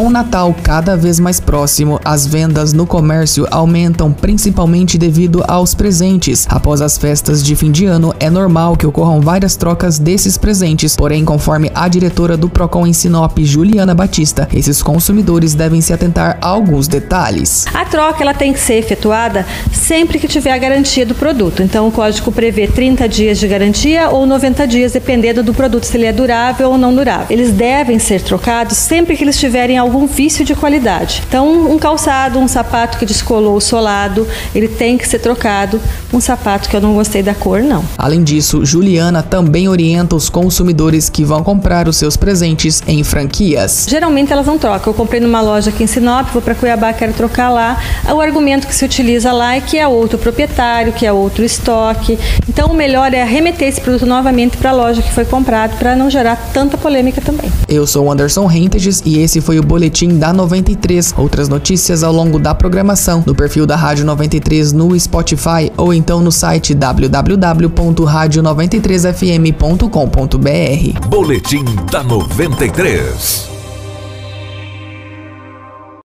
Com o Natal cada vez mais próximo, as vendas no comércio aumentam principalmente devido aos presentes. Após as festas de fim de ano, é normal que ocorram várias trocas desses presentes, porém, conforme a diretora do Procon em Sinop, Juliana Batista, esses consumidores devem se atentar a alguns detalhes. A troca ela tem que ser efetuada sempre que tiver a garantia do produto. Então, o código prevê 30 dias de garantia ou 90 dias, dependendo do produto, se ele é durável ou não durável. Eles devem ser trocados sempre que eles tiverem algum vício de qualidade. Então, um calçado, um sapato que descolou o solado, ele tem que ser trocado. Um sapato que eu não gostei da cor, não. Além disso, Juliana também orienta os consumidores que vão comprar os seus presentes em franquias. Geralmente elas não trocam. Eu comprei numa loja aqui em Sinop, vou para Cuiabá, quero trocar lá. O argumento que se utiliza lá é que é outro proprietário, que é outro estoque. Então, o melhor é remeter esse produto novamente para a loja que foi comprado, para não gerar tanta polêmica também. Eu sou o Anderson Rentages e esse foi o boletim da 93. Outras notícias ao longo da programação no perfil da Rádio 93 no Spotify ou então no site www.radio93fm.com.br. Boletim da 93.